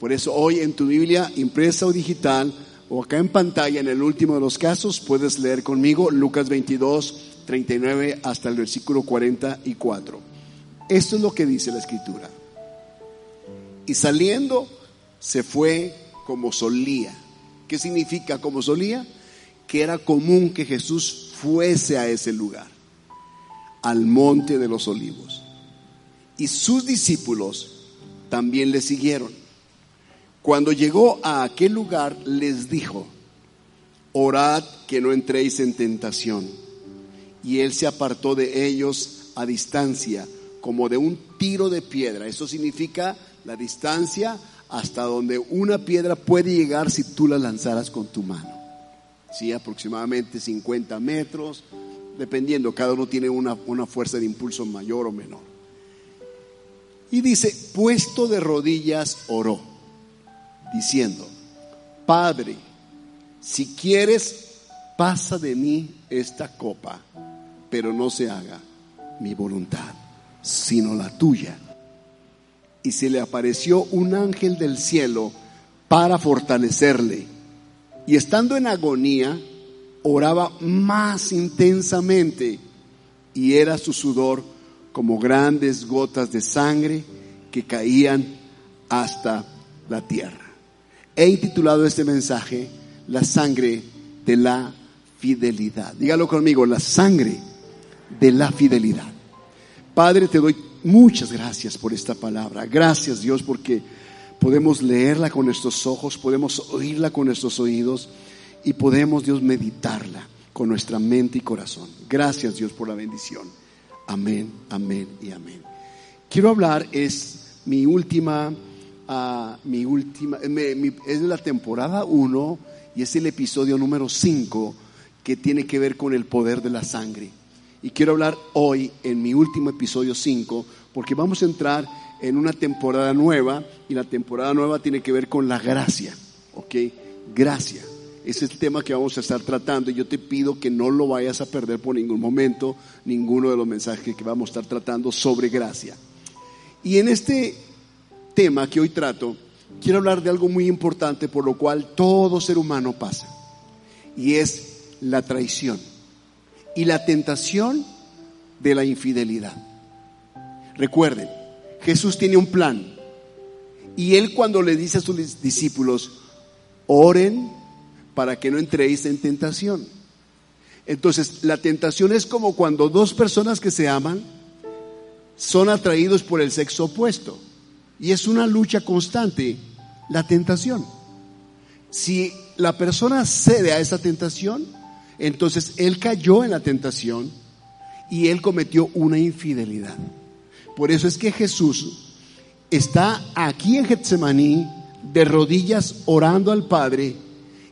Por eso hoy en tu Biblia, impresa o digital, o acá en pantalla, en el último de los casos, puedes leer conmigo Lucas 22, 39 hasta el versículo 44. Esto es lo que dice la escritura. Y saliendo, se fue como solía. ¿Qué significa como solía? Que era común que Jesús fuese a ese lugar, al monte de los olivos. Y sus discípulos también le siguieron. Cuando llegó a aquel lugar, les dijo, orad que no entréis en tentación. Y él se apartó de ellos a distancia, como de un tiro de piedra. Eso significa la distancia hasta donde una piedra puede llegar si tú la lanzaras con tu mano. Sí, aproximadamente 50 metros, dependiendo, cada uno tiene una, una fuerza de impulso mayor o menor. Y dice, puesto de rodillas, oró diciendo, Padre, si quieres, pasa de mí esta copa, pero no se haga mi voluntad, sino la tuya. Y se le apareció un ángel del cielo para fortalecerle. Y estando en agonía, oraba más intensamente y era su sudor como grandes gotas de sangre que caían hasta la tierra. He intitulado este mensaje La sangre de la fidelidad. Dígalo conmigo, la sangre de la fidelidad. Padre, te doy muchas gracias por esta palabra. Gracias Dios porque podemos leerla con nuestros ojos, podemos oírla con nuestros oídos y podemos Dios meditarla con nuestra mente y corazón. Gracias Dios por la bendición. Amén, amén y amén. Quiero hablar, es mi última a mi última, es la temporada 1 y es el episodio número 5 que tiene que ver con el poder de la sangre. Y quiero hablar hoy en mi último episodio 5 porque vamos a entrar en una temporada nueva y la temporada nueva tiene que ver con la gracia, ¿ok? Gracia. Ese es el tema que vamos a estar tratando y yo te pido que no lo vayas a perder por ningún momento, ninguno de los mensajes que vamos a estar tratando sobre gracia. Y en este tema que hoy trato, quiero hablar de algo muy importante por lo cual todo ser humano pasa. Y es la traición y la tentación de la infidelidad. Recuerden, Jesús tiene un plan. Y él cuando le dice a sus discípulos, oren para que no entréis en tentación. Entonces, la tentación es como cuando dos personas que se aman son atraídos por el sexo opuesto. Y es una lucha constante, la tentación. Si la persona cede a esa tentación, entonces él cayó en la tentación y él cometió una infidelidad. Por eso es que Jesús está aquí en Getsemaní de rodillas orando al Padre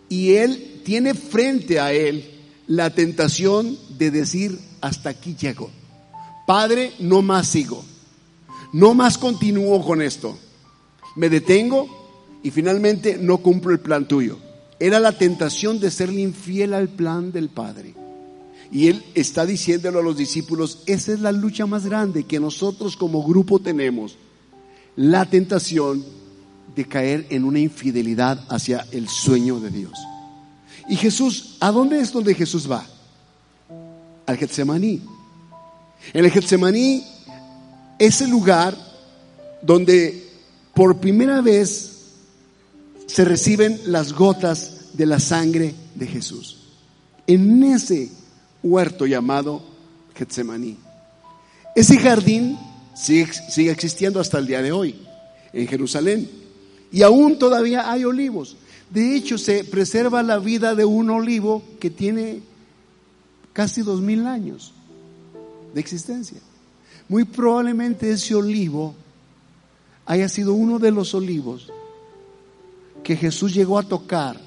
y él tiene frente a él la tentación de decir hasta aquí llego. Padre, no más sigo. No más continúo con esto. Me detengo y finalmente no cumplo el plan tuyo. Era la tentación de serle infiel al plan del Padre. Y él está diciéndolo a los discípulos, esa es la lucha más grande que nosotros como grupo tenemos. La tentación de caer en una infidelidad hacia el sueño de Dios. Y Jesús, ¿a dónde es donde Jesús va? Al Getsemaní. En el Getsemaní ese lugar donde por primera vez se reciben las gotas de la sangre de Jesús. En ese huerto llamado Getsemaní. Ese jardín sigue, sigue, existiendo hasta el día de hoy en Jerusalén. Y aún todavía hay olivos. De hecho, se preserva la vida de un olivo que tiene casi dos mil años de existencia. Muy probablemente ese olivo haya sido uno de los olivos que Jesús llegó a tocar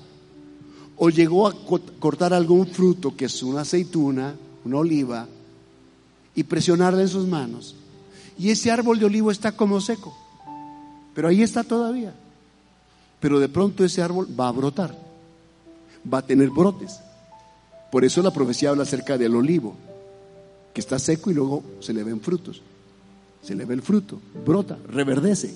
o llegó a cortar algún fruto, que es una aceituna, una oliva, y presionarla en sus manos. Y ese árbol de olivo está como seco, pero ahí está todavía. Pero de pronto ese árbol va a brotar, va a tener brotes. Por eso la profecía habla acerca del olivo, que está seco y luego se le ven frutos. Se le ve el fruto, brota, reverdece.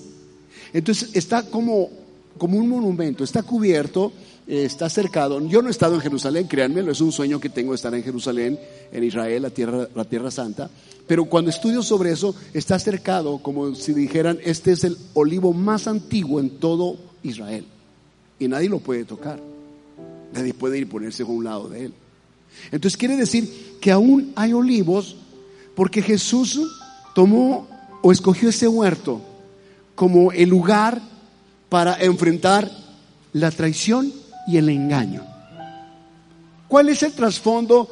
Entonces está como, como un monumento, está cubierto, eh, está cercado. Yo no he estado en Jerusalén, créanmelo, es un sueño que tengo estar en Jerusalén, en Israel, la tierra, la tierra santa. Pero cuando estudio sobre eso, está cercado, como si dijeran, este es el olivo más antiguo en todo Israel. Y nadie lo puede tocar. Nadie puede ir ponerse a un lado de él. Entonces quiere decir que aún hay olivos porque Jesús tomó o escogió ese huerto como el lugar para enfrentar la traición y el engaño. ¿Cuál es el trasfondo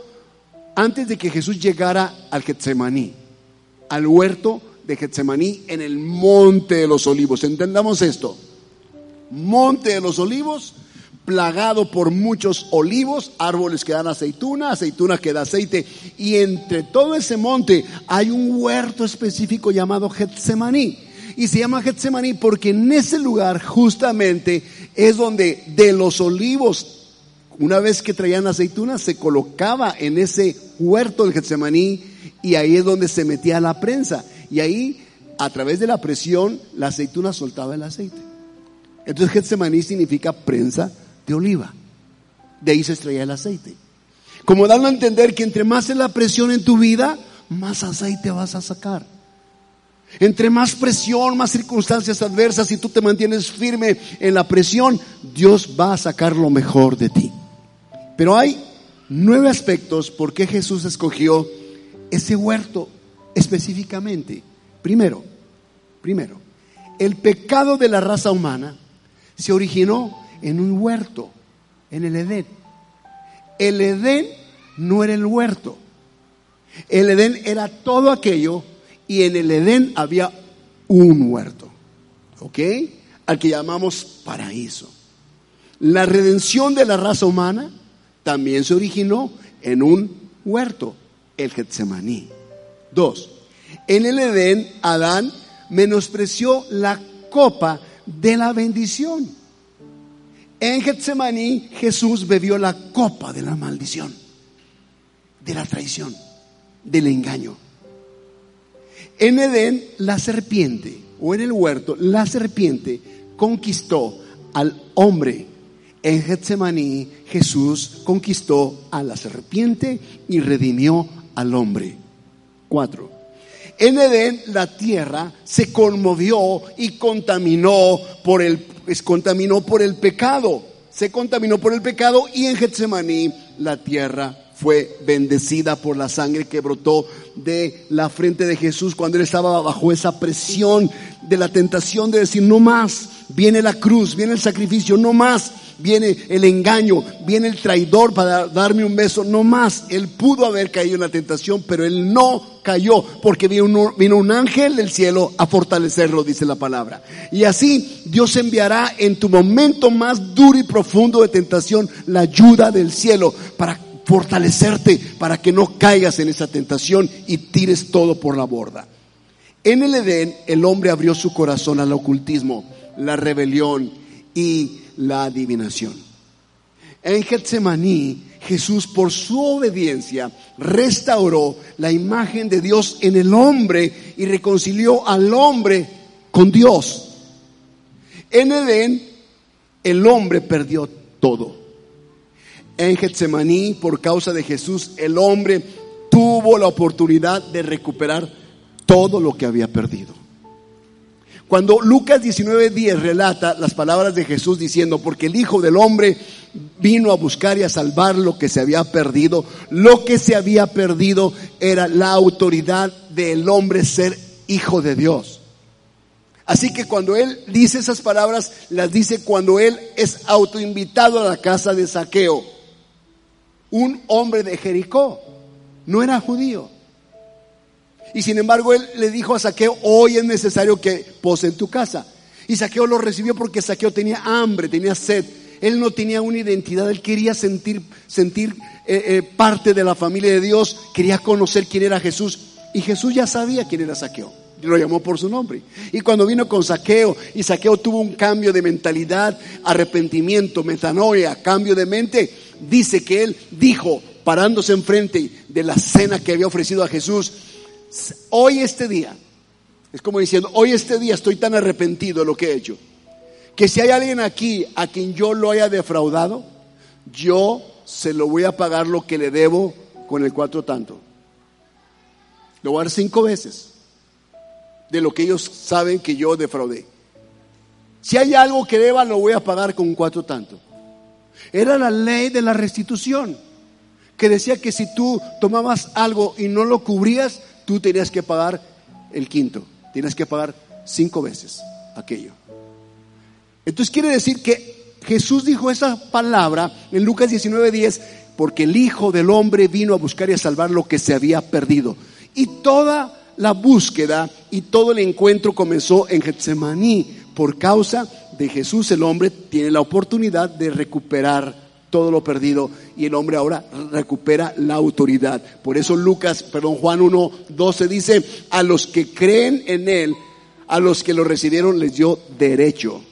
antes de que Jesús llegara al Getsemaní, al huerto de Getsemaní en el monte de los olivos? Entendamos esto. Monte de los olivos plagado por muchos olivos, árboles que dan aceituna, aceituna que da aceite, y entre todo ese monte hay un huerto específico llamado Getsemaní. Y se llama Getsemaní porque en ese lugar justamente es donde de los olivos, una vez que traían aceituna, se colocaba en ese huerto del Getsemaní y ahí es donde se metía la prensa. Y ahí, a través de la presión, la aceituna soltaba el aceite. Entonces Getsemaní significa prensa de oliva. De ahí se extraía el aceite. Como dando a entender que entre más es la presión en tu vida, más aceite vas a sacar. Entre más presión, más circunstancias adversas, si tú te mantienes firme en la presión, Dios va a sacar lo mejor de ti. Pero hay nueve aspectos por qué Jesús escogió ese huerto específicamente. Primero, primero, el pecado de la raza humana se originó en un huerto, en el Edén. El Edén no era el huerto. El Edén era todo aquello y en el Edén había un huerto. ¿Ok? Al que llamamos paraíso. La redención de la raza humana también se originó en un huerto, el Getsemaní. Dos, en el Edén Adán menospreció la copa de la bendición. En Getsemaní Jesús bebió la copa de la maldición, de la traición, del engaño. En Edén la serpiente, o en el huerto, la serpiente conquistó al hombre. En Getsemaní Jesús conquistó a la serpiente y redimió al hombre. Cuatro. En Edén la tierra se conmovió y contaminó por el, contaminó por el pecado. Se contaminó por el pecado y en Getsemaní la tierra fue bendecida por la sangre que brotó de la frente de Jesús cuando él estaba bajo esa presión de la tentación de decir, no más, viene la cruz, viene el sacrificio, no más, viene el engaño, viene el traidor para darme un beso, no más. Él pudo haber caído en la tentación, pero él no cayó porque vino un, ángel del cielo a fortalecerlo, dice la palabra. Y así Dios enviará en tu momento más duro y profundo de tentación la ayuda del cielo para fortalecerte, para que no caigas en esa tentación y tires todo por la borda. En el Edén el hombre abrió su corazón al ocultismo, la rebelión y la adivinación. En Getsemaní, Jesús por su obediencia restauró la imagen de Dios en el hombre y reconcilió al hombre con Dios. En Edén, el hombre perdió todo. En Getsemaní, por causa de Jesús, el hombre tuvo la oportunidad de recuperar todo lo que había perdido. Cuando Lucas 19:10 relata las palabras de Jesús diciendo, porque el Hijo del Hombre vino a buscar y a salvar lo que se había perdido, lo que se había perdido era la autoridad del hombre ser hijo de Dios. Así que cuando él dice esas palabras, las dice cuando él es autoinvitado a la casa de Saqueo, un hombre de Jericó, no era judío. Y sin embargo, él le dijo a Saqueo, hoy es necesario que pose en tu casa. Y Saqueo lo recibió porque Saqueo tenía hambre, tenía sed. Él no tenía una identidad, él quería sentir, sentir eh, eh, parte de la familia de Dios, quería conocer quién era Jesús. Y Jesús ya sabía quién era Saqueo. Lo llamó por su nombre. Y cuando vino con Saqueo, y Saqueo tuvo un cambio de mentalidad, arrepentimiento, metanoia, cambio de mente, dice que él dijo, parándose enfrente de la cena que había ofrecido a Jesús, hoy este día, es como diciendo, hoy este día estoy tan arrepentido de lo que he hecho, que si hay alguien aquí a quien yo lo haya defraudado, yo se lo voy a pagar lo que le debo con el cuatro tanto. Lo voy a dar cinco veces de lo que ellos saben que yo defraudé. Si hay algo que deba, lo voy a pagar con cuatro tanto. Era la ley de la restitución, que decía que si tú tomabas algo y no lo cubrías, tú tenías que pagar el quinto, tienes que pagar cinco veces aquello. Entonces quiere decir que Jesús dijo esa palabra en Lucas 19:10, porque el Hijo del Hombre vino a buscar y a salvar lo que se había perdido. Y toda la búsqueda y todo el encuentro comenzó en Getsemaní. Por causa de Jesús el hombre tiene la oportunidad de recuperar todo lo perdido y el hombre ahora recupera la autoridad. Por eso Lucas, perdón, Juan 1, 12 dice, a los que creen en él, a los que lo recibieron les dio derecho.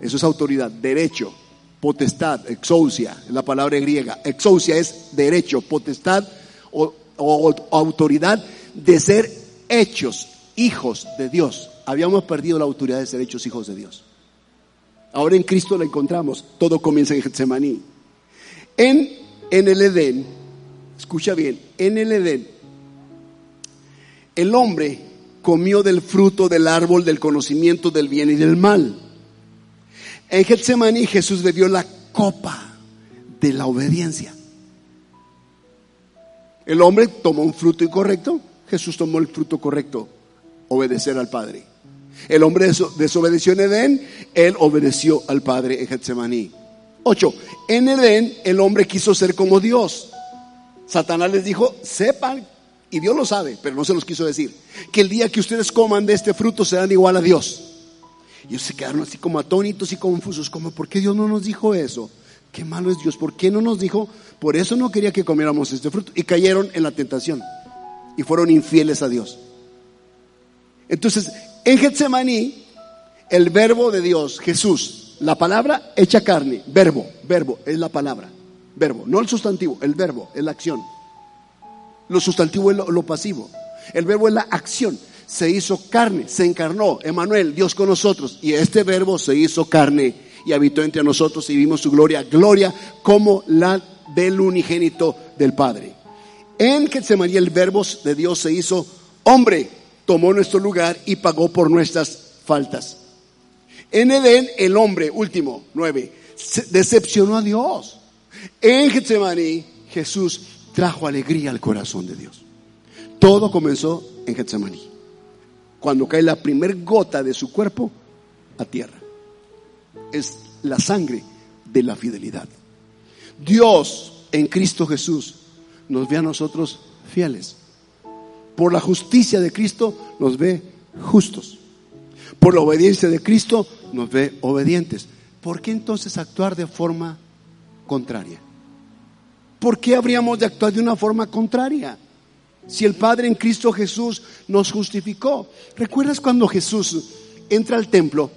Eso es autoridad, derecho, potestad, exousia, la palabra griega. Exousia es derecho, potestad o, o autoridad de ser hechos hijos de Dios. Habíamos perdido la autoridad de ser hechos hijos de Dios. Ahora en Cristo la encontramos. Todo comienza en Getsemaní. En, en el Edén, escucha bien, en el Edén, el hombre comió del fruto del árbol del conocimiento del bien y del mal. En Getsemaní Jesús bebió la copa de la obediencia. El hombre tomó un fruto incorrecto, Jesús tomó el fruto correcto, obedecer al Padre. El hombre desobedeció en Edén, él obedeció al Padre en Getsemaní. Ocho, en Edén el hombre quiso ser como Dios. Satanás les dijo, sepan, y Dios lo sabe, pero no se los quiso decir, que el día que ustedes coman de este fruto serán igual a Dios. Y ellos se quedaron así como atónitos y confusos, como, ¿por qué Dios no nos dijo eso? Qué malo es Dios, ¿por qué no nos dijo? Por eso no quería que comiéramos este fruto. Y cayeron en la tentación y fueron infieles a Dios. Entonces, en Getsemaní, el verbo de Dios, Jesús, la palabra hecha carne, verbo, verbo, es la palabra, verbo, no el sustantivo, el verbo, es la acción. Lo sustantivo es lo, pasivo. El verbo es la acción. Se hizo carne, se encarnó, Emanuel, Dios con nosotros. Y este verbo se hizo carne y habitó entre nosotros y vimos su gloria, gloria como la del unigénito del Padre. En Getsemaní el verbo de Dios se hizo hombre tomó nuestro lugar y pagó por nuestras faltas. En Edén, el hombre, último, nueve, decepcionó a Dios. En Getsemaní, Jesús trajo alegría al corazón de Dios. Todo comenzó en Getsemaní, cuando cae la primer gota de su cuerpo a tierra. Es la sangre de la fidelidad. Dios en Cristo Jesús nos ve a nosotros fieles. Por la justicia de Cristo nos ve justos. Por la obediencia de Cristo nos ve obedientes. ¿Por qué entonces actuar de forma contraria? ¿Por qué habríamos de actuar de una forma contraria? Si el Padre en Cristo Jesús nos justificó. ¿Recuerdas cuando Jesús entra al templo?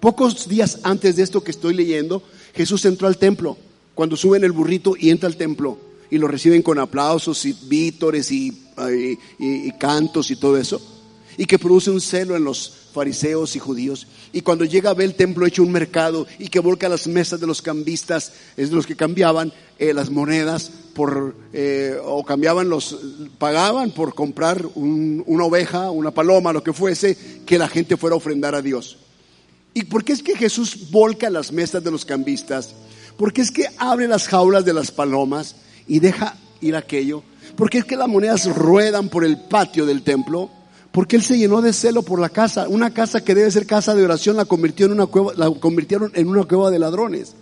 Pocos días antes de esto que estoy leyendo, Jesús entró al templo. Cuando sube en el burrito y entra al templo y lo reciben con aplausos y vítores y, y, cantos y todo eso, y que produce un celo en los fariseos y judíos. Y cuando llega a ver el templo hecho un mercado y que volca las mesas de los cambistas, es de los que cambiaban eh, las monedas por, eh, o cambiaban los, pagaban por comprar una oveja, una paloma, lo que fuese, que la gente fuera a ofrendar a Dios. ¿Y por qué es que Jesús volca las mesas de los cambistas? Porque es que abre las jaulas de las palomas y deja ir aquello. Porque es que las monedas ruedan por el patio del templo. Porque él se llenó de celo por la casa. Una casa que debe ser casa de oración la convirtió en una cueva, la convirtieron en una cueva de ladrones.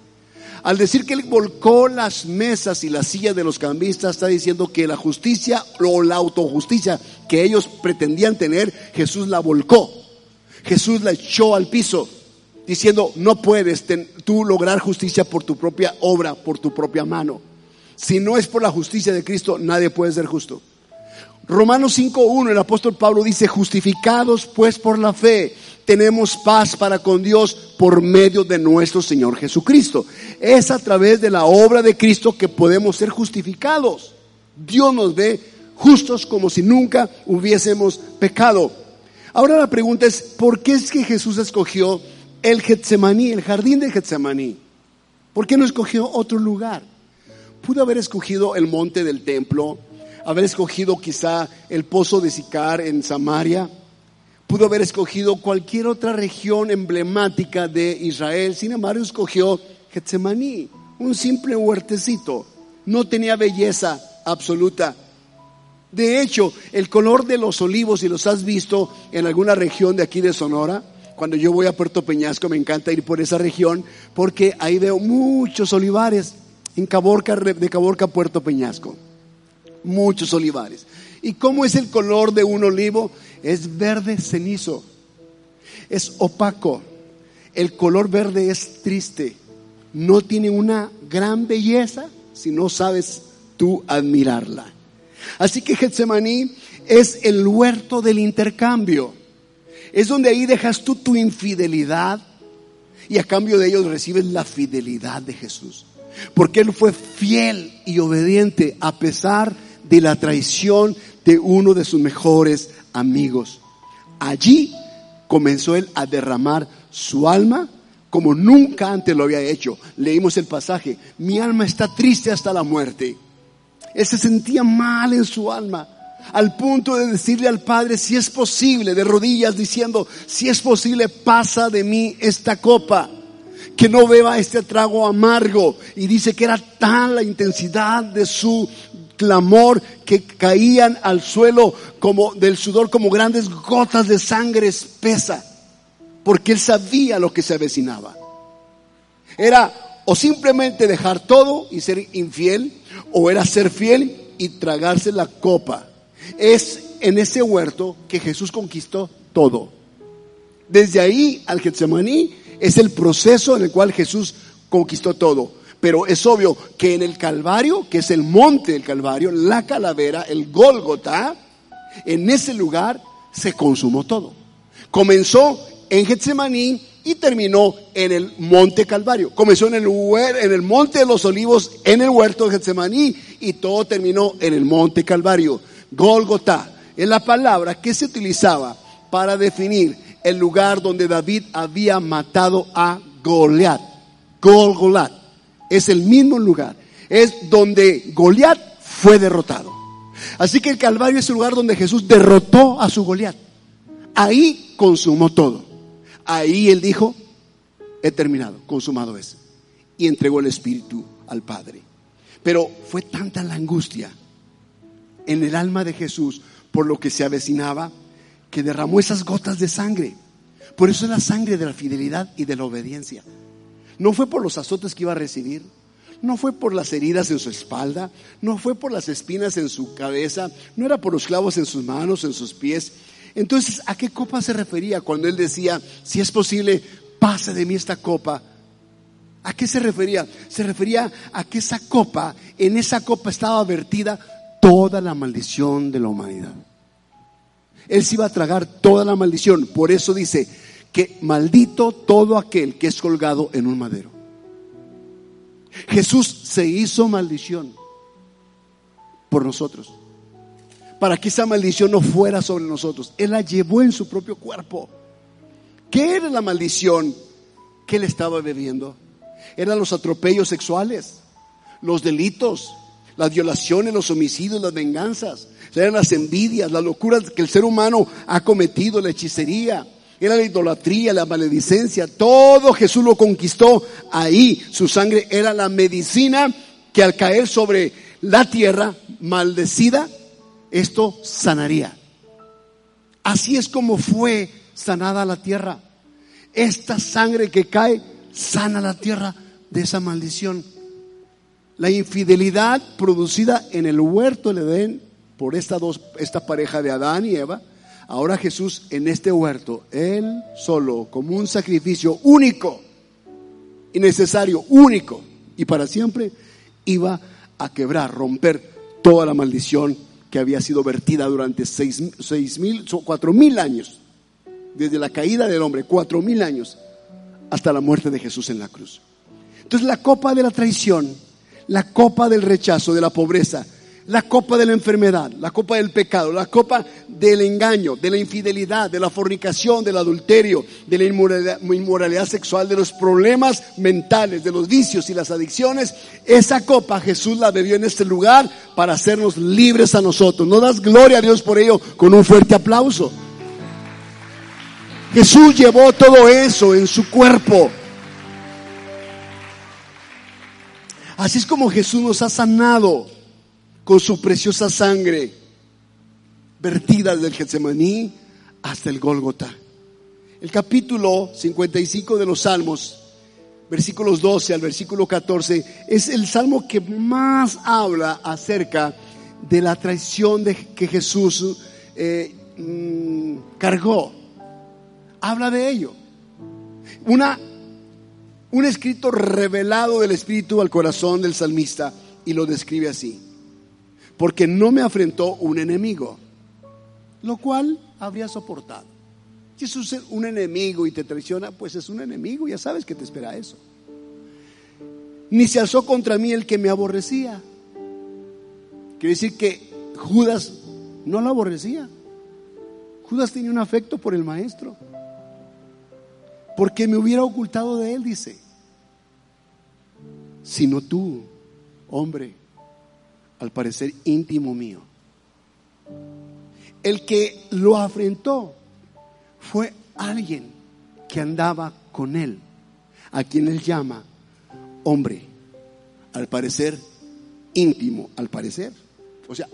Al decir que él volcó las mesas y las sillas de los cambistas, está diciendo que la justicia o la autojusticia que ellos pretendían tener, Jesús la volcó. Jesús la echó al piso, diciendo, no puedes tú lograr justicia por tu propia obra, por tu propia mano. Si no es por la justicia de Cristo, nadie puede ser justo. Romanos 5.1, el apóstol Pablo dice, justificados pues por la fe, tenemos paz para con Dios por medio de nuestro Señor Jesucristo. Es a través de la obra de Cristo que podemos ser justificados. Dios nos ve justos como si nunca hubiésemos pecado. Ahora la pregunta es, ¿por qué es que Jesús escogió el Getsemaní, el jardín de Getsemaní? ¿Por qué no escogió otro lugar? Pudo haber escogido el monte del templo, haber escogido quizá el pozo de Sicar en Samaria, pudo haber escogido cualquier otra región emblemática de Israel, sin embargo escogió Getsemaní, un simple huertecito, no tenía belleza absoluta. De hecho, el color de los olivos, si los has visto en alguna región de aquí de Sonora, cuando yo voy a Puerto Peñasco me encanta ir por esa región porque ahí veo muchos olivares en Caborca, de Caborca Puerto Peñasco muchos olivares. ¿Y cómo es el color de un olivo? Es verde cenizo, es opaco. El color verde es triste, no tiene una gran belleza si no sabes tú admirarla. Así que Getsemaní es el huerto del intercambio. Es donde ahí dejas tú tu infidelidad y a cambio de ellos recibes la fidelidad de Jesús. Porque Él fue fiel y obediente a pesar de la traición de uno de sus mejores amigos. Allí comenzó él a derramar su alma como nunca antes lo había hecho. Leímos el pasaje, mi alma está triste hasta la muerte. Él se sentía mal en su alma, al punto de decirle al Padre, si es posible, de rodillas diciendo, si es posible, pasa de mí esta copa, que no beba este trago amargo. Y dice que era tan la intensidad de su clamor que caían al suelo como del sudor como grandes gotas de sangre espesa, porque él sabía lo que se avecinaba. Era o simplemente dejar todo y ser infiel, o era ser fiel y tragarse la copa. Es en ese huerto que Jesús conquistó todo. Desde ahí al Getsemaní es el proceso en el cual Jesús conquistó todo. Pero es obvio que en el Calvario, que es el monte del Calvario, la calavera, el Gólgota, en ese lugar se consumó todo. Comenzó en Getsemaní y terminó en el monte Calvario. Comenzó en el, en el monte de los olivos, en el huerto de Getsemaní y todo terminó en el monte Calvario. Gólgota es la palabra que se utilizaba para definir el lugar donde David había matado a Goliat. Golgolat es el mismo lugar. Es donde Goliat fue derrotado. Así que el Calvario es el lugar donde Jesús derrotó a su Goliat. Ahí consumó todo. Ahí él dijo, he terminado, consumado es. Y entregó el Espíritu al Padre. Pero fue tanta la angustia en el alma de Jesús por lo que se avecinaba que derramó esas gotas de sangre. Por eso es la sangre de la fidelidad y de la obediencia. No fue por los azotes que iba a recibir, no fue por las heridas en su espalda, no fue por las espinas en su cabeza, no era por los clavos en sus manos, en sus pies. Entonces, ¿a qué copa se refería cuando él decía, si es posible, pase de mí esta copa? ¿A qué se refería? Se refería a que esa copa, en esa copa estaba vertida toda la maldición de la humanidad. Él se iba a tragar toda la maldición. Por eso dice, que maldito todo aquel que es colgado en un madero. Jesús se hizo maldición por nosotros, para que esa maldición no fuera sobre nosotros. Él la llevó en su propio cuerpo. ¿Qué era la maldición que él estaba bebiendo? Eran los atropellos sexuales, los delitos, las violaciones, los homicidios, las venganzas, eran las envidias, las locuras que el ser humano ha cometido, la hechicería, era la idolatría, la maledicencia, todo Jesús lo conquistó ahí. Su sangre era la medicina que al caer sobre la tierra maldecida, esto sanaría. Así es como fue sanada la tierra. Esta sangre que cae sana la tierra de esa maldición. La infidelidad producida en el huerto del Edén por esta, dos, esta pareja de Adán y Eva Ahora Jesús en este huerto, Él solo, como un sacrificio único y necesario, único y para siempre, iba a quebrar, romper toda la maldición que había sido vertida durante seis, seis mil, cuatro mil años, desde la caída del hombre, cuatro mil años, hasta la muerte de Jesús en la cruz. Entonces la copa de la traición, la copa del rechazo, de la pobreza, la copa de la enfermedad, la copa del pecado, la copa del engaño, de la infidelidad, de la fornicación, del adulterio, de la inmoralidad, sexual, de los problemas mentales, de los vicios y las adicciones. Esa copa Jesús la bebió en este lugar para hacernos libres a nosotros. ¿No das gloria a Dios por ello con un fuerte aplauso? Jesús llevó todo eso en su cuerpo. Así es como Jesús nos ha sanado con su preciosa sangre vertida desde el Getsemaní hasta el Gólgota. El capítulo 55 de los Salmos, versículos 12 al versículo 14, es el salmo que más habla acerca de la traición de que Jesús eh, mm, cargó. Habla de ello. Una, un escrito revelado del Espíritu al corazón del salmista y lo describe así porque no me afrentó un enemigo, lo cual habría soportado. Si es un enemigo y te traiciona, pues es un enemigo, ya sabes que te espera eso. Ni se alzó contra mí el que me aborrecía. Quiere decir que Judas no lo aborrecía. Judas tenía un afecto por el maestro. Porque me hubiera ocultado de él, dice. Sino tú, hombre, al parecer íntimo mío. El que lo afrentó fue alguien que andaba con él, a quien él llama hombre, al parecer íntimo, al parecer. O sea,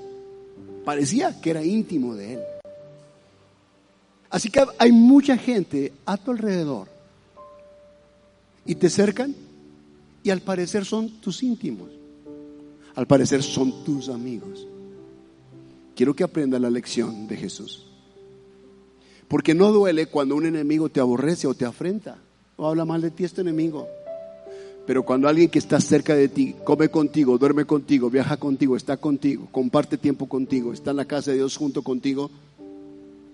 parecía que era íntimo de él. Así que hay mucha gente a tu alrededor y te cercan y al parecer son tus íntimos al parecer son tus amigos. Quiero que aprendas la lección de Jesús. Porque no duele cuando un enemigo te aborrece o te afrenta o habla mal de ti este enemigo. Pero cuando alguien que está cerca de ti, come contigo, duerme contigo, viaja contigo, está contigo, comparte tiempo contigo, está en la casa de Dios junto contigo,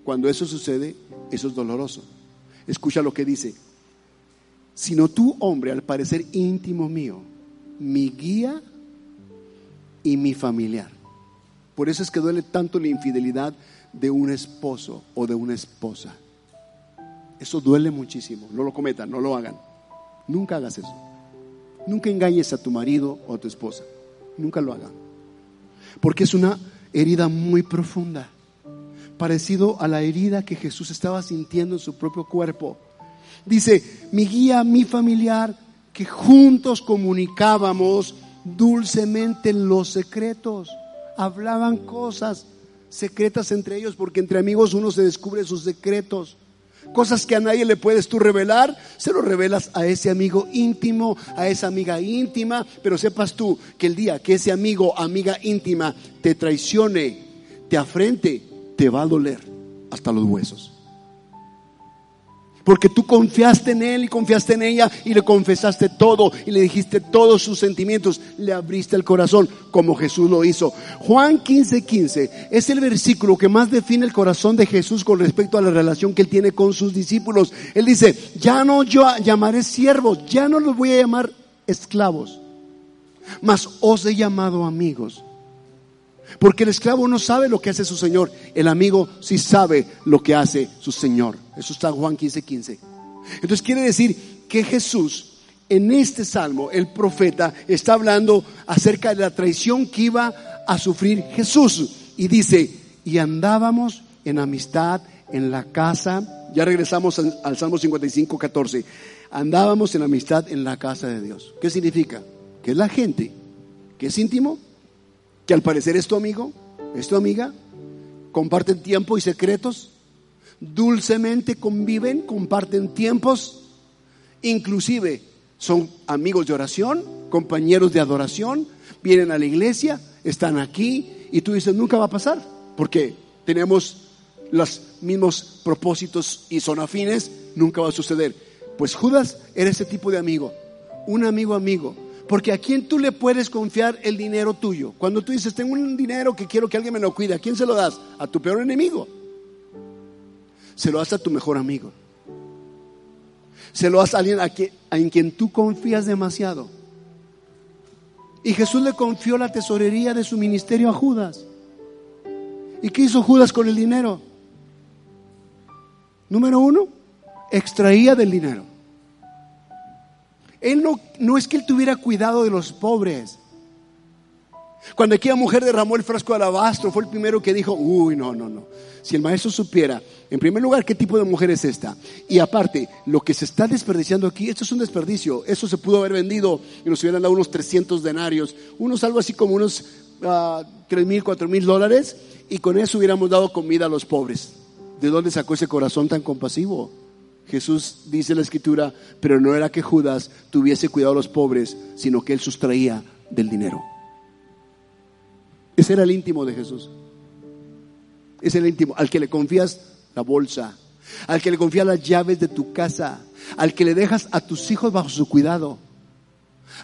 cuando eso sucede, eso es doloroso. Escucha lo que dice. Sino tú, hombre, al parecer íntimo mío, mi guía y mi familiar. Por eso es que duele tanto la infidelidad de un esposo o de una esposa. Eso duele muchísimo. No lo cometan, no lo hagan. Nunca hagas eso. Nunca engañes a tu marido o a tu esposa. Nunca lo hagan. Porque es una herida muy profunda. Parecido a la herida que Jesús estaba sintiendo en su propio cuerpo. Dice, mi guía, mi familiar, que juntos comunicábamos dulcemente los secretos. Hablaban cosas secretas entre ellos, porque entre amigos uno se descubre sus secretos. Cosas que a nadie le puedes tú revelar, se lo revelas a ese amigo íntimo, a esa amiga íntima, pero sepas tú que el día que ese amigo, amiga íntima te traicione, te afrente, te va a doler hasta los huesos. Porque tú confiaste en Él y confiaste en ella y le confesaste todo y le dijiste todos sus sentimientos. Le abriste el corazón como Jesús lo hizo. Juan 15, 15 es el versículo que más define el corazón de Jesús con respecto a la relación que Él tiene con sus discípulos. Él dice, ya no yo llamaré siervos, ya no los voy a llamar esclavos, mas os he llamado amigos. Porque el esclavo no sabe lo que hace su Señor, el amigo sí sabe lo que hace su Señor. Eso está en Juan 15, 15. Entonces quiere decir que Jesús, en este salmo, el profeta, está hablando acerca de la traición que iba a sufrir Jesús. Y dice, y andábamos en amistad en la casa, ya regresamos al Salmo 55, 14, andábamos en amistad en la casa de Dios. ¿Qué significa? Que es la gente, que es íntimo, que al parecer es tu amigo, es tu amiga, comparten tiempo y secretos, dulcemente conviven, comparten tiempos, inclusive son amigos de oración, compañeros de adoración, vienen a la iglesia, están aquí y tú dices, nunca va a pasar, porque tenemos los mismos propósitos y son afines, nunca va a suceder. Pues Judas era ese tipo de amigo, un amigo amigo. Porque a quién tú le puedes confiar el dinero tuyo. Cuando tú dices, tengo un dinero que quiero que alguien me lo cuide, ¿a quién se lo das? A tu peor enemigo. Se lo das a tu mejor amigo. Se lo das a alguien a quien, en quien tú confías demasiado. Y Jesús le confió la tesorería de su ministerio a Judas. ¿Y qué hizo Judas con el dinero? Número uno, extraía del dinero. Él no, no es que él tuviera cuidado de los pobres. Cuando aquella mujer derramó el frasco de alabastro, fue el primero que dijo, uy, no, no, no. Si el maestro supiera, en primer lugar, qué tipo de mujer es esta. Y aparte, lo que se está desperdiciando aquí, esto es un desperdicio. Eso se pudo haber vendido y nos hubieran dado unos 300 denarios, unos algo así como unos uh, 3 mil, 4 mil dólares, y con eso hubiéramos dado comida a los pobres. ¿De dónde sacó ese corazón tan compasivo? Jesús dice en la escritura, pero no era que Judas tuviese cuidado a los pobres, sino que él sustraía del dinero. Ese era el íntimo de Jesús. Era el íntimo, al que le confías la bolsa, al que le confías las llaves de tu casa, al que le dejas a tus hijos bajo su cuidado,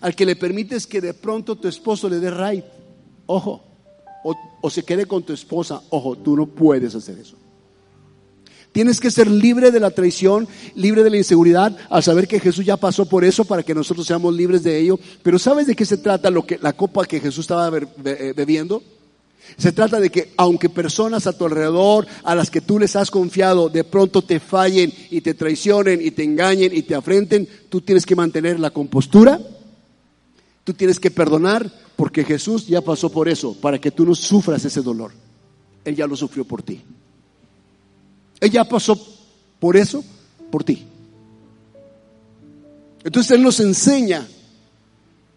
al que le permites que de pronto tu esposo le dé raid. Ojo, o se quede con tu esposa. Ojo, tú no puedes hacer eso. Tienes que ser libre de la traición, libre de la inseguridad, al saber que Jesús ya pasó por eso para que nosotros seamos libres de ello. Pero ¿sabes de qué se trata lo que, la copa que Jesús estaba eh, bebiendo? Se trata de que aunque personas a tu alrededor, a las que tú les has confiado, de pronto te fallen y te traicionen y te engañen y te afrenten, tú tienes que mantener la compostura, tú tienes que perdonar, porque Jesús ya pasó por eso, para que tú no sufras ese dolor. Él ya lo sufrió por ti. Ella pasó por eso, por ti. Entonces Él nos enseña.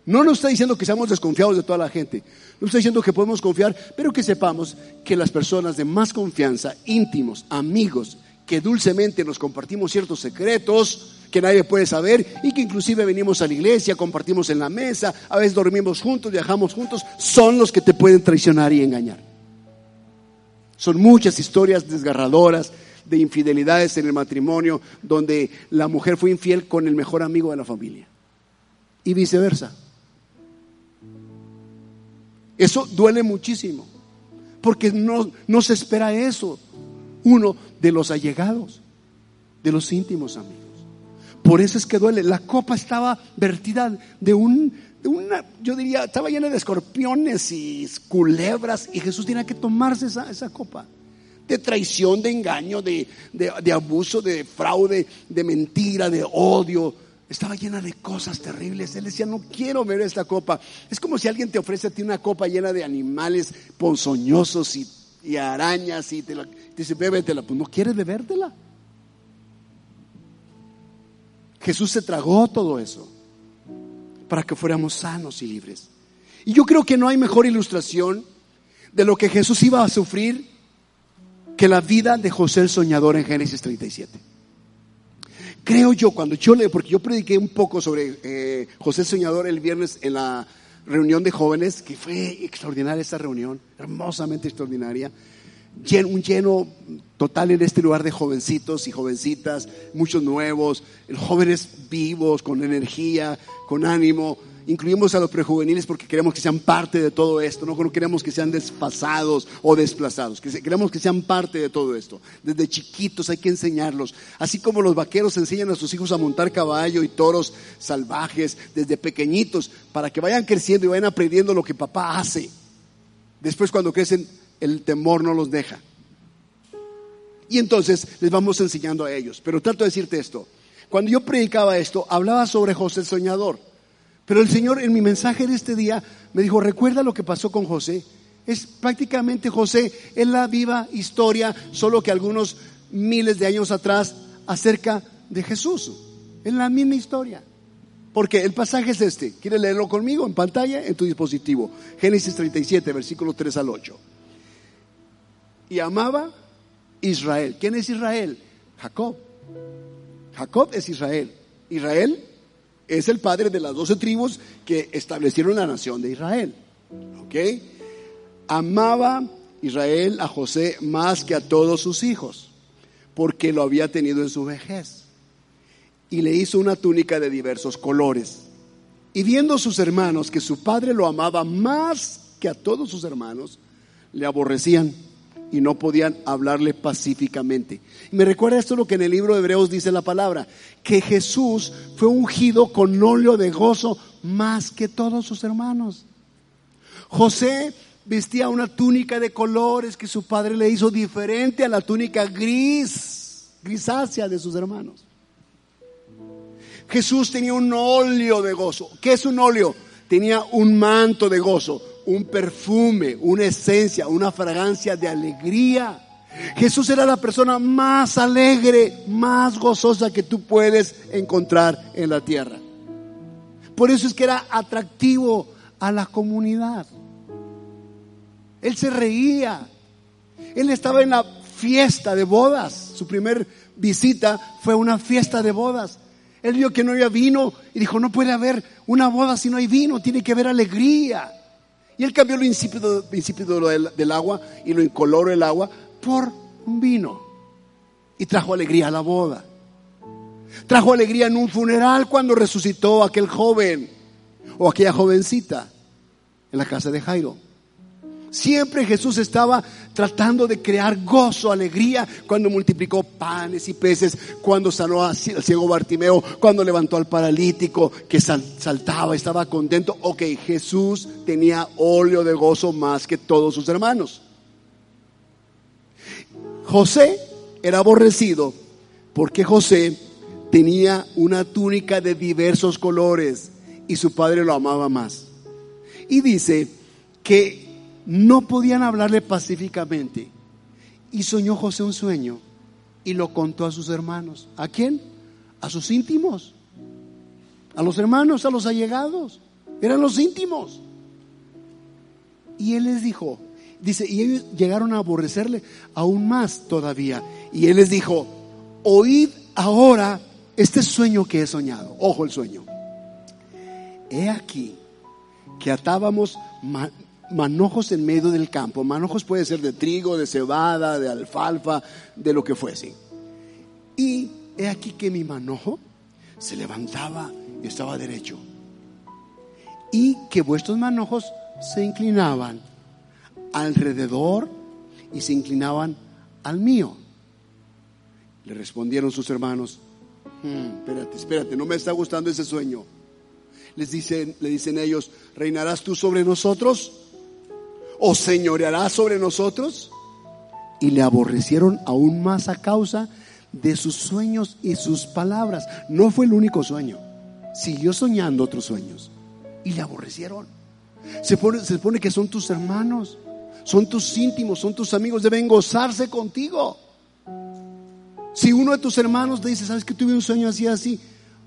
No nos está diciendo que seamos desconfiados de toda la gente. No está diciendo que podemos confiar, pero que sepamos que las personas de más confianza, íntimos, amigos, que dulcemente nos compartimos ciertos secretos que nadie puede saber y que inclusive venimos a la iglesia, compartimos en la mesa, a veces dormimos juntos, viajamos juntos, son los que te pueden traicionar y engañar. Son muchas historias desgarradoras de infidelidades en el matrimonio, donde la mujer fue infiel con el mejor amigo de la familia. Y viceversa. Eso duele muchísimo, porque no, no se espera eso. Uno de los allegados, de los íntimos amigos. Por eso es que duele. La copa estaba vertida de un, una, yo diría, estaba llena de escorpiones y culebras, y Jesús tenía que tomarse esa, esa copa de traición, de engaño, de, abuso, de fraude, de mentira, de odio. Estaba llena de cosas terribles. Él decía, no quiero ver esta copa. Es como si alguien te ofrece a ti una copa llena de animales ponzoñosos y, arañas y te, dice, bébetela. Pues no quieres bebértela. Jesús se tragó todo eso para que fuéramos sanos y libres. Y yo creo que no hay mejor ilustración de lo que Jesús iba a sufrir que la vida de José el Soñador en Génesis 37. Creo yo, cuando yo leo, porque yo prediqué un poco sobre eh, José el Soñador el viernes en la reunión de jóvenes, que fue extraordinaria esa reunión, hermosamente extraordinaria, un lleno total en este lugar de jovencitos y jovencitas, muchos nuevos, jóvenes vivos, con energía, con ánimo, incluimos a los prejuveniles porque queremos que sean parte de todo esto, no queremos que sean desfasados o desplazados, queremos que sean parte de todo esto. Desde chiquitos hay que enseñarlos, así como los vaqueros enseñan a sus hijos a montar caballo y toros salvajes desde pequeñitos para que vayan creciendo y vayan aprendiendo lo que papá hace. Después cuando crecen el temor no los deja. Y entonces les vamos enseñando a ellos. Pero trato de decirte esto. Cuando yo predicaba esto, hablaba sobre José el Soñador. Pero el Señor en mi mensaje de este día me dijo, recuerda lo que pasó con José. Es prácticamente José, es la viva historia, solo que algunos miles de años atrás, acerca de Jesús. Es la misma historia. Porque el pasaje es este. ¿Quieres leerlo conmigo en pantalla, en tu dispositivo? Génesis 37, versículo 3 al 8. Y amaba Israel. ¿Quién es Israel? Jacob. Jacob es Israel. Israel es el padre de las doce tribus que establecieron la nación de Israel. ¿Ok? Amaba Israel a José más que a todos sus hijos, porque lo había tenido en su vejez. Y le hizo una túnica de diversos colores. Y viendo sus hermanos que su padre lo amaba más que a todos sus hermanos, le aborrecían y no podían hablarle pacíficamente. Me recuerda esto lo que en el libro de Hebreos dice la palabra, que Jesús fue ungido con óleo de gozo más que todos sus hermanos. José vestía una túnica de colores que su padre le hizo diferente a la túnica gris, grisácea de sus hermanos. Jesús tenía un óleo de gozo. ¿Qué es un óleo? Tenía un manto de gozo, un perfume, una esencia, una fragancia de alegría. Jesús era la persona más alegre, más gozosa que tú puedes encontrar en la tierra. Por eso es que era atractivo a la comunidad. Él se reía. Él estaba en la fiesta de bodas. Su primer visita fue una fiesta de bodas. Él vio que no había vino y dijo, no puede haber una boda si no hay vino, tiene que haber alegría. Y él cambió lo insípido, del, del agua y lo incoloro el agua por un vino. Y trajo alegría a la boda. Trajo alegría en un funeral cuando resucitó aquel joven o aquella jovencita en la casa de Jairo. Siempre Jesús estaba tratando de crear gozo, alegría, cuando multiplicó panes y peces, cuando sanó al ciego Bartimeo, cuando levantó al paralítico que saltaba, estaba contento. Ok, Jesús tenía óleo de gozo más que todos sus hermanos. José era aborrecido porque José tenía una túnica de diversos colores y su padre lo amaba más. Y dice que no podían hablarle pacíficamente. Y soñó José un sueño y lo contó a sus hermanos. ¿A quién? A sus íntimos. A los hermanos, a los allegados. Eran los íntimos. Y él les dijo, dice, y ellos llegaron a aborrecerle aún más todavía. Y él les dijo, oíd ahora este sueño que he soñado. Ojo el sueño. He aquí que atábamos manojos en medio del campo. Manojos puede ser de trigo, de cebada, de alfalfa, de lo que fuese. Y he aquí que mi manojo se levantaba y estaba derecho. Y que vuestros manojos se inclinaban alrededor y se inclinaban al mío. Le respondieron sus hermanos, hmm, espérate, espérate, no me está gustando ese sueño. Les dicen, le dicen ellos, ¿reinarás tú sobre nosotros? ¿O señoreará sobre nosotros? Y le aborrecieron aún más a causa de sus sueños y sus palabras. No fue el único sueño. Siguió soñando otros sueños. Y le aborrecieron. Se, se supone que son tus hermanos, son tus íntimos, son tus amigos, deben gozarse contigo. Si uno de tus hermanos te dice, ¿sabes que tuve un sueño así, así?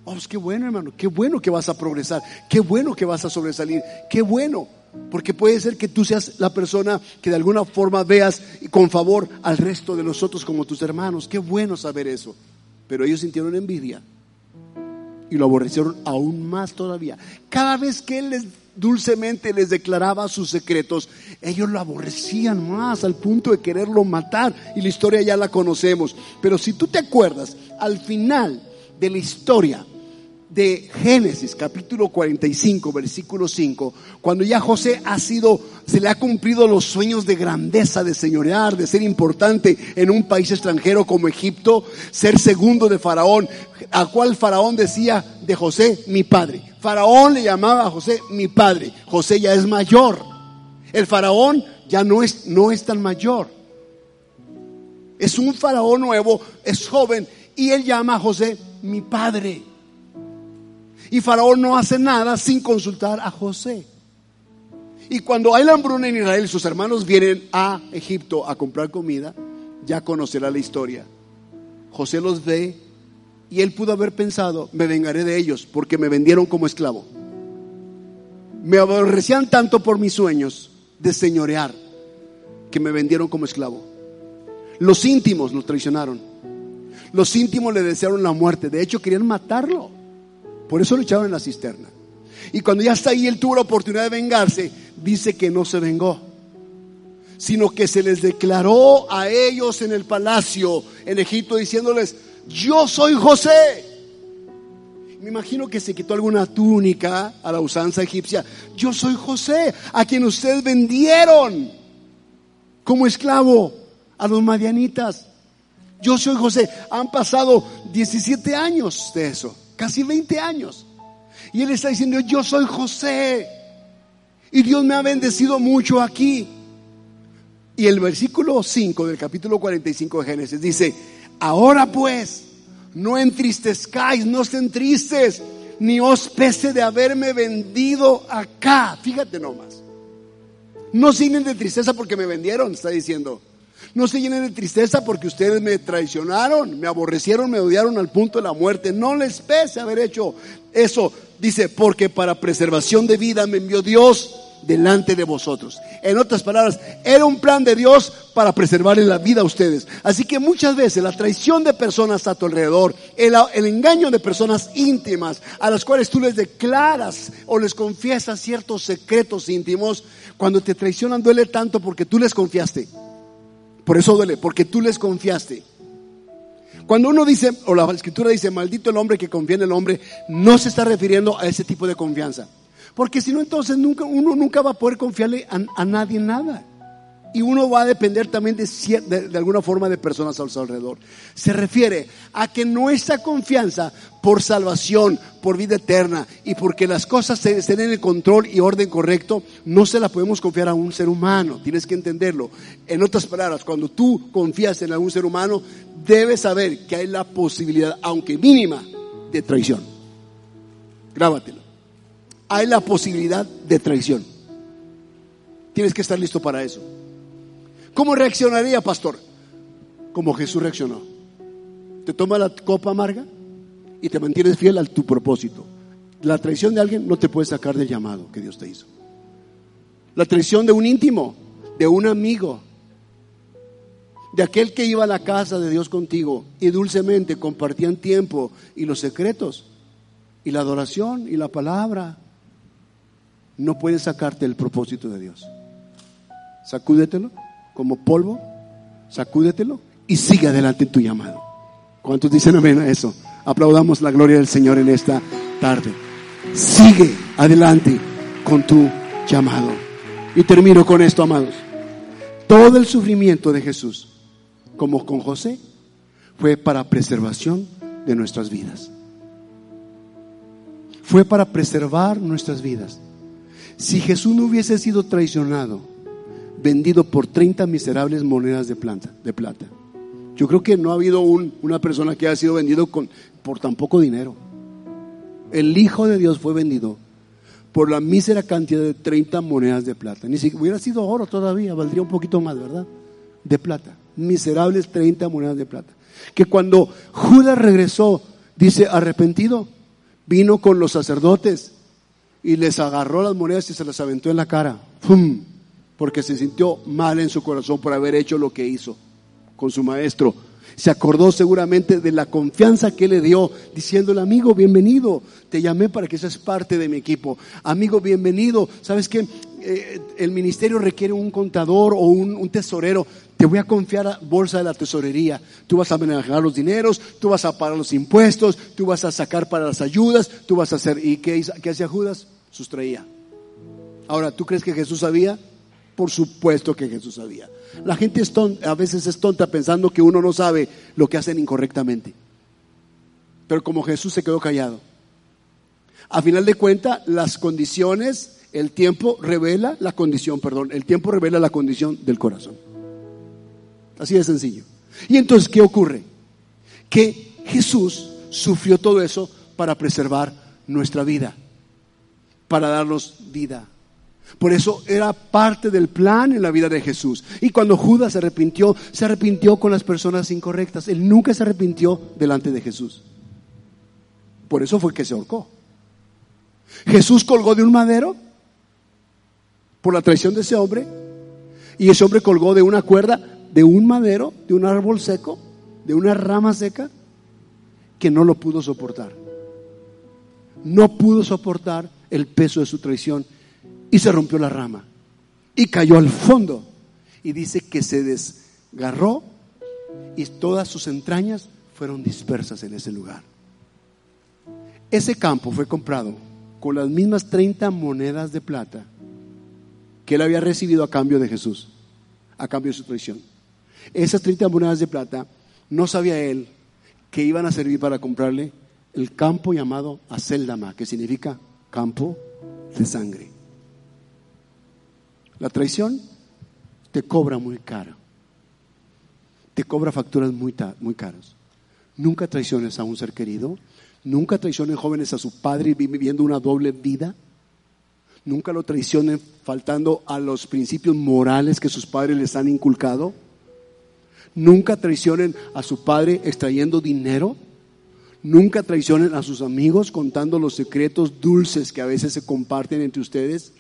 Oh, pues qué bueno, hermano, qué bueno que vas a progresar, qué bueno que vas a sobresalir, qué bueno. Porque puede ser que tú seas la persona que de alguna forma veas con favor al resto de nosotros como tus hermanos. Qué bueno saber eso. Pero ellos sintieron envidia y lo aborrecieron aún más todavía. Cada vez que él les dulcemente les declaraba sus secretos, ellos lo aborrecían más al punto de quererlo matar. Y la historia ya la conocemos. Pero si tú te acuerdas, al final de la historia, de Génesis capítulo 45 versículo 5, cuando ya José ha sido, se le ha cumplido los sueños de grandeza, de señorear, de ser importante en un país extranjero como Egipto, ser segundo de Faraón, a cual Faraón decía de José, mi padre. Faraón le llamaba a José mi padre. José ya es mayor. El Faraón ya no es, no es tan mayor. Es un Faraón nuevo, es joven, y él llama a José mi padre. Y Faraón no hace nada sin consultar a José. Y cuando hay hambruna en Israel, sus hermanos vienen a Egipto a comprar comida, ya conocerá la historia. José los ve y él pudo haber pensado, me vengaré de ellos porque me vendieron como esclavo. Me aborrecían tanto por mis sueños de señorear que me vendieron como esclavo. Los íntimos lo traicionaron. Los íntimos le desearon la muerte. De hecho, querían matarlo. Por eso lo echaron en la cisterna. Y cuando ya está ahí, él tuvo la oportunidad de vengarse. Dice que no se vengó, sino que se les declaró a ellos en el palacio en Egipto diciéndoles, yo soy José. Me imagino que se quitó alguna túnica a la usanza egipcia. Yo soy José, a quien ustedes vendieron como esclavo a los madianitas. Yo soy José. Han pasado 17 años de eso, casi 20 años. Y él está diciendo, yo soy José. Y Dios me ha bendecido mucho aquí. Y el versículo 5 del capítulo 45 de Génesis dice, ahora pues, no entristezcáis, no estén tristes, ni os pese de haberme vendido acá. Fíjate nomás. No llenen de tristeza porque me vendieron, está diciendo. No se llenen de tristeza porque ustedes me traicionaron, me aborrecieron, me odiaron al punto de la muerte. No les pese haber hecho eso. Dice, porque para preservación de vida me envió Dios delante de vosotros. En otras palabras, era un plan de Dios para preservarle la vida a ustedes. Así que muchas veces la traición de personas a tu alrededor, el, el, engaño de personas íntimas a las cuales tú les declaras o les confiesas ciertos secretos íntimos, cuando te traicionan duele tanto porque tú les confiaste. Por eso duele, porque tú les confiaste. Cuando uno dice, o la escritura dice, maldito el hombre que confía en el hombre, no se está refiriendo a ese tipo de confianza. Porque si no, entonces nunca, uno nunca va a poder confiarle a, a nadie nada. Y uno va a depender también de, alguna forma de personas a su alrededor. Se refiere a que nuestra confianza por salvación, por vida eterna y porque las cosas estén en el control y orden correcto, no se la podemos confiar a un ser humano. Tienes que entenderlo. En otras palabras, cuando tú confías en algún ser humano, debes saber que hay la posibilidad, aunque mínima, de traición. Grábatelo. Hay la posibilidad de traición. Tienes que estar listo para eso. ¿Cómo reaccionaría, pastor? Como Jesús reaccionó. Te toma la copa amarga y te mantienes fiel a tu propósito. La traición de alguien no te puede sacar del llamado que Dios te hizo. La traición de un íntimo, de un amigo, de aquel que iba a la casa de Dios contigo y dulcemente compartían tiempo y los secretos y la adoración y la palabra, no puede sacarte el propósito de Dios. Sacúdetelo como polvo, sacúdetelo y sigue adelante tu llamado. ¿Cuántos dicen amén a eso? Aplaudamos la gloria del Señor en esta tarde. Sigue adelante con tu llamado. Y termino con esto, amados. Todo el sufrimiento de Jesús, como con José, fue para preservación de nuestras vidas. Fue para preservar nuestras vidas. Si Jesús no hubiese sido traicionado, vendido por 30 miserables monedas de plata. De plata. Yo creo que no ha habido un, una persona que haya sido vendido por tan poco dinero. El Hijo de Dios fue vendido por la mísera cantidad de 30 monedas de plata. Ni siquiera hubiera sido oro todavía, valdría un poquito más, ¿verdad? De plata. Miserables 30 monedas de plata. Que cuando Judas regresó, dice, arrepentido, vino con los sacerdotes y les agarró las monedas y se las aventó en la cara. ¡Fum! Porque se sintió mal en su corazón por haber hecho lo que hizo con su maestro. Se acordó seguramente de la confianza que le dio, diciéndole, amigo, bienvenido, te llamé para que seas parte de mi equipo. Amigo, bienvenido, ¿sabes qué? Eh, el ministerio requiere un contador o un, tesorero. Te voy a confiar a bolsa de la tesorería. Tú vas a manejar los dineros, tú vas a pagar los impuestos, tú vas a sacar para las ayudas, tú vas a hacer... ¿Y qué, qué hacía Judas? Sustraía. Ahora, ¿tú crees que Jesús sabía? Por supuesto que Jesús sabía. La gente es tonta, a veces es tonta pensando que uno no sabe lo que hacen incorrectamente. Pero como Jesús se quedó callado. A final de cuentas, las condiciones, el tiempo revela la condición, perdón, el tiempo revela la condición del corazón. Así de sencillo. Y entonces, ¿qué ocurre? Que Jesús sufrió todo eso para preservar nuestra vida, para darnos vida. Por eso era parte del plan en la vida de Jesús. Y cuando Judas se arrepintió, se arrepintió con las personas incorrectas. Él nunca se arrepintió delante de Jesús. Por eso fue que se ahorcó. Jesús colgó de un madero por la traición de ese hombre. Y ese hombre colgó de una cuerda de un madero, de un árbol seco, de una rama seca, que no lo pudo soportar. No pudo soportar el peso de su traición y se rompió la rama y cayó al fondo. y dice que se desgarró y todas sus entrañas fueron dispersas en ese lugar. Ese campo fue comprado con las mismas 30 monedas de plata que él había recibido a cambio de Jesús, a cambio de su traición. Esas 30 monedas de plata no sabía él que iban a servir para comprarle el campo llamado Aceldama, que significa campo de sangre. La traición te cobra muy caro. Te cobra facturas muy, muy caras. Nunca traiciones a un ser querido. Nunca traicionen jóvenes a su padre viviendo una doble vida. Nunca lo traicionen faltando a los principios morales que sus padres les han inculcado. Nunca traicionen a su padre extrayendo dinero. Nunca traicionen a sus amigos contando los secretos dulces que a veces se comparten entre ustedes.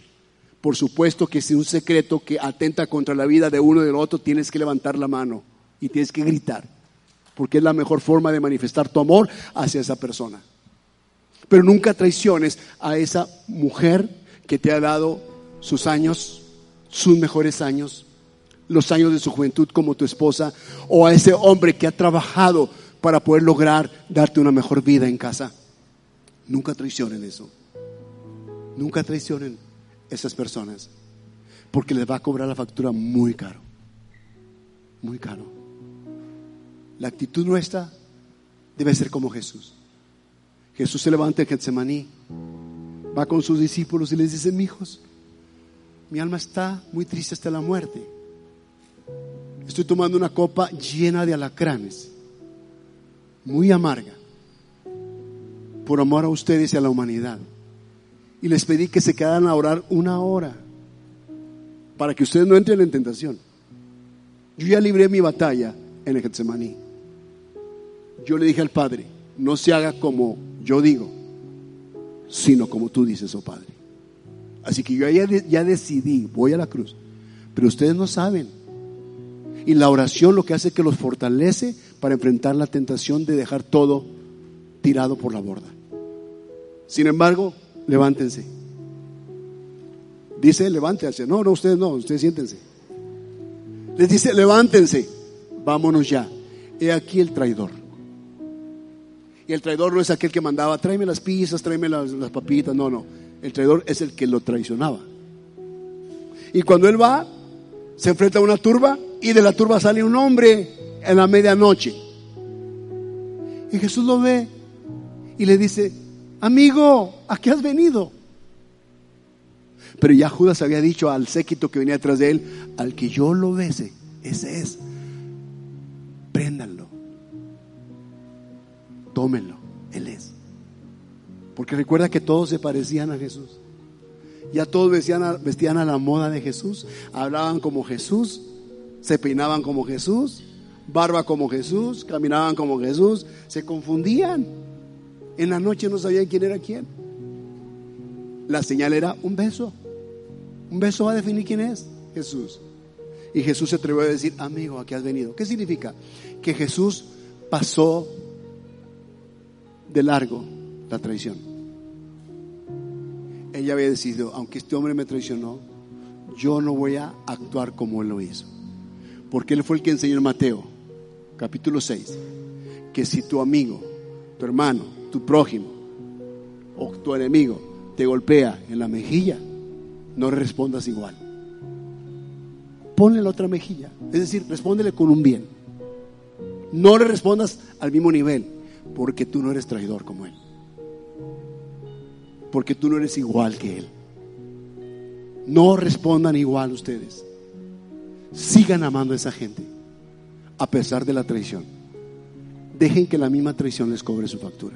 Por supuesto que si un secreto que atenta contra la vida de uno y del otro, tienes que levantar la mano y tienes que gritar, porque es la mejor forma de manifestar tu amor hacia esa persona. Pero nunca traiciones a esa mujer que te ha dado sus años, sus mejores años, los años de su juventud como tu esposa, o a ese hombre que ha trabajado para poder lograr darte una mejor vida en casa. Nunca traicionen eso. Nunca traicionen esas personas, porque les va a cobrar la factura muy caro, muy caro. La actitud nuestra debe ser como Jesús. Jesús se levanta en Getsemaní, va con sus discípulos y les dice, hijos, mi alma está muy triste hasta la muerte. Estoy tomando una copa llena de alacranes, muy amarga, por amor a ustedes y a la humanidad y les pedí que se quedaran a orar una hora para que ustedes no entren en tentación. Yo ya libré mi batalla en el Getsemaní. Yo le dije al Padre, no se haga como yo digo, sino como tú dices, oh Padre. Así que yo ya, ya decidí, voy a la cruz, pero ustedes no saben. Y la oración lo que hace es que los fortalece para enfrentar la tentación de dejar todo tirado por la borda. Sin embargo, levántense. Dice, levántense. No, no, ustedes no, ustedes siéntense. Les dice, levántense, vámonos ya. He aquí el traidor. Y el traidor no es aquel que mandaba, tráeme las pizzas, tráeme las, las papitas. No, no. El traidor es el que lo traicionaba. Y cuando él va, se enfrenta a una turba y de la turba sale un hombre en la medianoche. Y Jesús lo ve y le dice, amigo, ¿a qué has venido? Pero ya Judas había dicho al séquito que venía detrás de él, al que yo lo bese, ese es, préndanlo, tómenlo, él es. Porque recuerda que todos se parecían a Jesús. Ya todos vestían a, vestían a la moda de Jesús, hablaban como Jesús, se peinaban como Jesús, barba como Jesús, caminaban como Jesús, se confundían. En la noche no sabían quién era quién. La señal era un beso. Un beso va a definir quién es Jesús. Y Jesús se atrevió a decir, amigo, ¿a qué has venido? ¿Qué significa? Que Jesús pasó de largo la traición. Ella había decidido, aunque este hombre me traicionó, yo no voy a actuar como él lo hizo. Porque él fue el que enseñó en Mateo, capítulo 6, que si tu amigo, tu hermano, tu prójimo o tu enemigo te golpea en la mejilla, no respondas igual. Ponle la otra mejilla. Es decir, respóndele con un bien. No le respondas al mismo nivel, porque tú no eres traidor como él. Porque tú no eres igual que él. No respondan igual ustedes. Sigan amando a esa gente, a pesar de la traición. Dejen que la misma traición les cobre su factura.